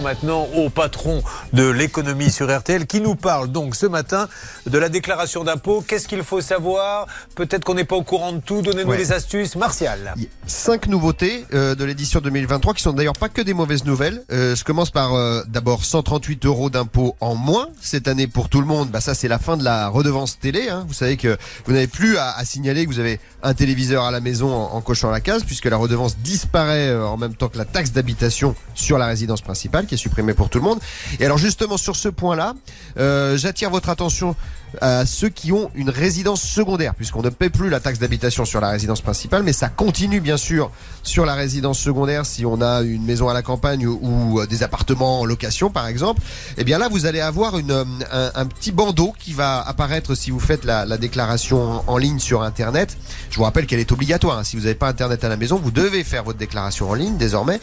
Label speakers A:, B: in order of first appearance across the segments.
A: maintenant au patron de l'économie sur RTL qui nous parle donc ce matin de la déclaration d'impôt. Qu'est-ce qu'il faut savoir? Peut-être qu'on n'est pas au courant de tout. Donnez-nous
B: Ouais.
A: les astuces. Martial.
B: Cinq nouveautés euh, de l'édition 2023 qui sont d'ailleurs pas que des mauvaises nouvelles. Euh, je commence par euh, d'abord 138 euros d'impôt en moins cette année pour tout le monde. Bah ça c'est la fin de la redevance télé. Hein. Vous savez que vous n'avez plus à, à signaler que vous avez un téléviseur à la maison en, en cochant la case puisque la redevance disparaît en même temps que la taxe d'habitation sur la résidence principale qui est supprimée pour tout le monde. Et alors justement sur ce point-là, euh, j'attire votre attention à ceux qui ont une résidence secondaire, puisqu'on ne paie plus la taxe d'habitation sur la résidence principale, mais ça continue bien sûr sur la résidence secondaire si on a une maison à la campagne ou, euh, des appartements en location par exemple. Et bien là, vous allez avoir euh, un, petit bandeau qui va apparaître si vous faites la, la déclaration en, ligne sur Internet. Je vous rappelle qu'elle est obligatoire. hein. Si vous n'avez pas Internet à la maison, vous devez faire votre déclaration en ligne désormais.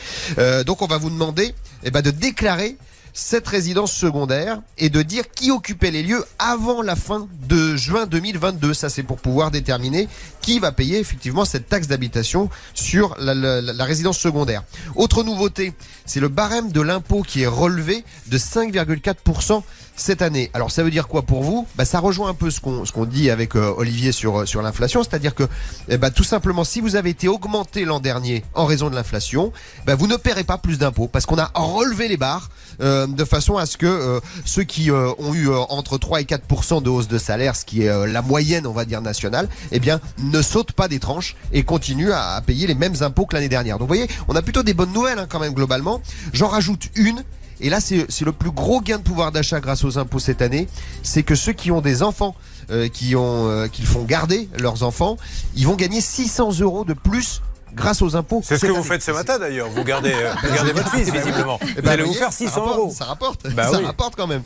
B: Donc on va vous demander eh ben, de déclarer cette résidence secondaire et de dire qui occupait les lieux avant la fin de juin 2022. Ça, c'est pour pouvoir déterminer qui va payer effectivement cette taxe d'habitation sur la, résidence secondaire. Autre nouveauté, c'est le barème de l'impôt qui est relevé de 5,4% cette année. Alors ça veut dire quoi pour vous? Bah, Ça rejoint un peu ce qu'on qu'on dit avec euh, Olivier sur, euh, sur l'inflation, c'est-à-dire que eh ben, tout simplement si vous avez été augmenté l'an dernier en raison de l'inflation, bah, vous ne paierez pas plus d'impôts parce qu'on a relevé les barres de façon à ce que euh, ceux qui euh, ont eu euh, entre 3 et 4% de hausse de salaire, ce qui est euh, la moyenne on va dire nationale, eh bien ne sautent pas des tranches et continuent à, payer les mêmes impôts que l'année dernière. Donc vous voyez, on a plutôt des bonnes nouvelles hein, quand même globalement. J'en rajoute une. Et là, c'est le plus gros gain de pouvoir d'achat grâce aux impôts cette année. C'est que ceux qui ont des enfants, euh, qui ont, euh, qui font garder leurs enfants, ils vont gagner 600 euros de plus grâce aux impôts.
A: C'est ce que vous faites ce matin d'ailleurs. Vous gardez, euh, vous gardez votre fils visiblement.
B: Eh
A: Vous
B: ben,
A: allez vous faire
B: ça
A: 600
B: rapporte,
A: euros.
B: Ça rapporte,
A: Bah
B: ça
A: oui.
B: rapporte quand même.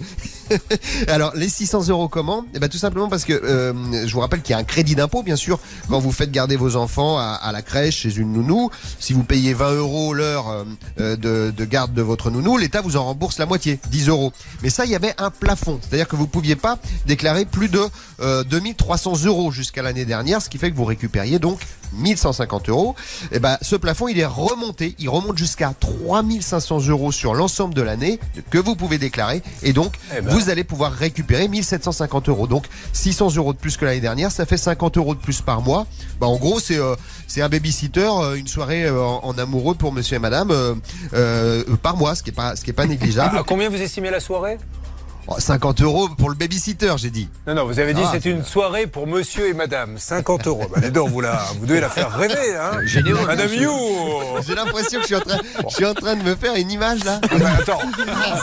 B: Alors les 600 euros comment Eh ben tout simplement parce que euh, je vous rappelle qu'il y a un crédit d'impôt bien sûr quand vous faites garder vos enfants à, à la crèche chez une nounou. Si vous payez 20 euros l'heure euh, de, de garde de votre nounou, l'État vous en rembourse la moitié, 10 euros. Mais ça il y avait un plafond, c'est-à-dire que vous pouviez pas déclarer plus de euh, 2300 euros jusqu'à l'année dernière, ce qui fait que vous récupériez donc 1150 euros. Et ben ce plafond il est remonté, il remonte jusqu'à 3500 euros sur l'ensemble de l'année que vous pouvez déclarer et donc
A: Eh ben.
B: vous allez pouvoir récupérer 1750 euros. Donc 600 euros de plus que l'année dernière, ça fait 50 euros de plus par mois. Bah, en gros c'est euh, c'est un babysitter, euh, une soirée euh, en, en amoureux pour monsieur et madame euh, euh, par mois, ce qui est pas ce qui est pas négligeable.
A: À combien vous estimez la soirée?
B: 50 euros pour le babysitter, j'ai dit.
A: Non, non, vous avez dit
B: Ah,
A: c'est une soirée pour monsieur et madame. 50 euros. Bah, dis donc, vous, la, vous devez la faire rêver, hein
B: Généreux,
A: Madame. You
B: J'ai l'impression que je suis en train je suis en train de me faire une image là.
A: Ah bah, Attends,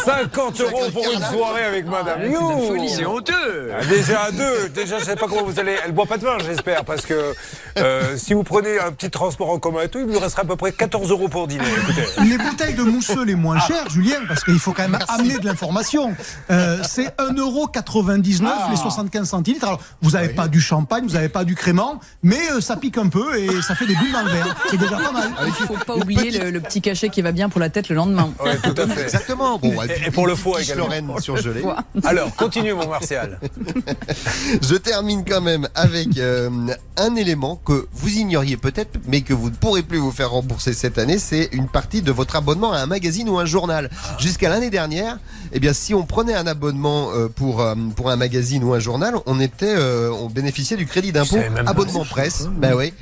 A: 50 euros pour une soirée avec Madame You
C: C'est honteux.
A: Ah, Déjà à deux, déjà je sais pas comment vous allez. Elle boit pas de vin, j'espère, parce que euh, si vous prenez un petit transport en commun et tout, il vous restera à peu près 14 euros pour dîner. Écoutez.
D: Les bouteilles de mousseux les moins chères, Julien, parce qu'il faut quand même amener de l'information. Euh, c'est 1,99€ les 75 centilitres. Alors, vous n'avez pas du champagne, vous n'avez pas du crément, mais euh, ça pique un peu et ça fait des bulles dans le verre. C'est déjà pas mal.
E: Il faut pas oublier le, le petit cachet qui va bien pour la tête le lendemain.
A: Ouais, tout à fait.
B: Exactement. Bon,
A: Et- et pour le foie également.
B: Lorraine surgelée.
A: Alors, continue, mon Martial.
B: Je termine quand même avec euh, un élément que vous ignoriez peut-être, mais que vous ne pourrez plus vous faire rembourser cette année, c'est une partie de votre abonnement à un magazine ou un journal. Jusqu'à l'année dernière, eh bien, si on prenait un abonnement euh, pour euh, pour un magazine ou un journal, on était, euh, on bénéficiait du crédit d'impôt abonnement presse. Ben oui.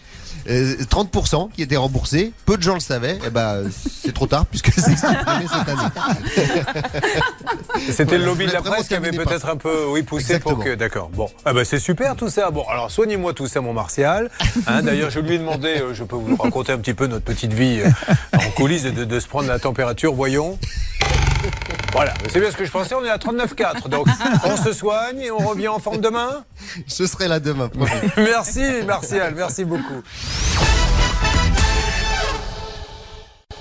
B: Euh, 30% qui était remboursé, peu de gens le savaient, et ben c'est trop tard puisque c'est supprimé cette année.
A: C'était le lobby de la presse qui avait peut-être un peu oui, poussé pour que. D'accord. Bon. Ah bah, c'est super tout ça. Bon, alors soignez-moi tout ça, mon Martial. Hein, D'ailleurs, je lui ai demandé, euh, je peux vous raconter un petit peu notre petite vie euh, en coulisses, de, de se prendre la température, voyons. Voilà, c'est bien ce que je pensais, on est à 39,4. Donc, on se soigne et on revient en forme demain?
B: Je serai là demain.
A: Merci, Martial, merci beaucoup.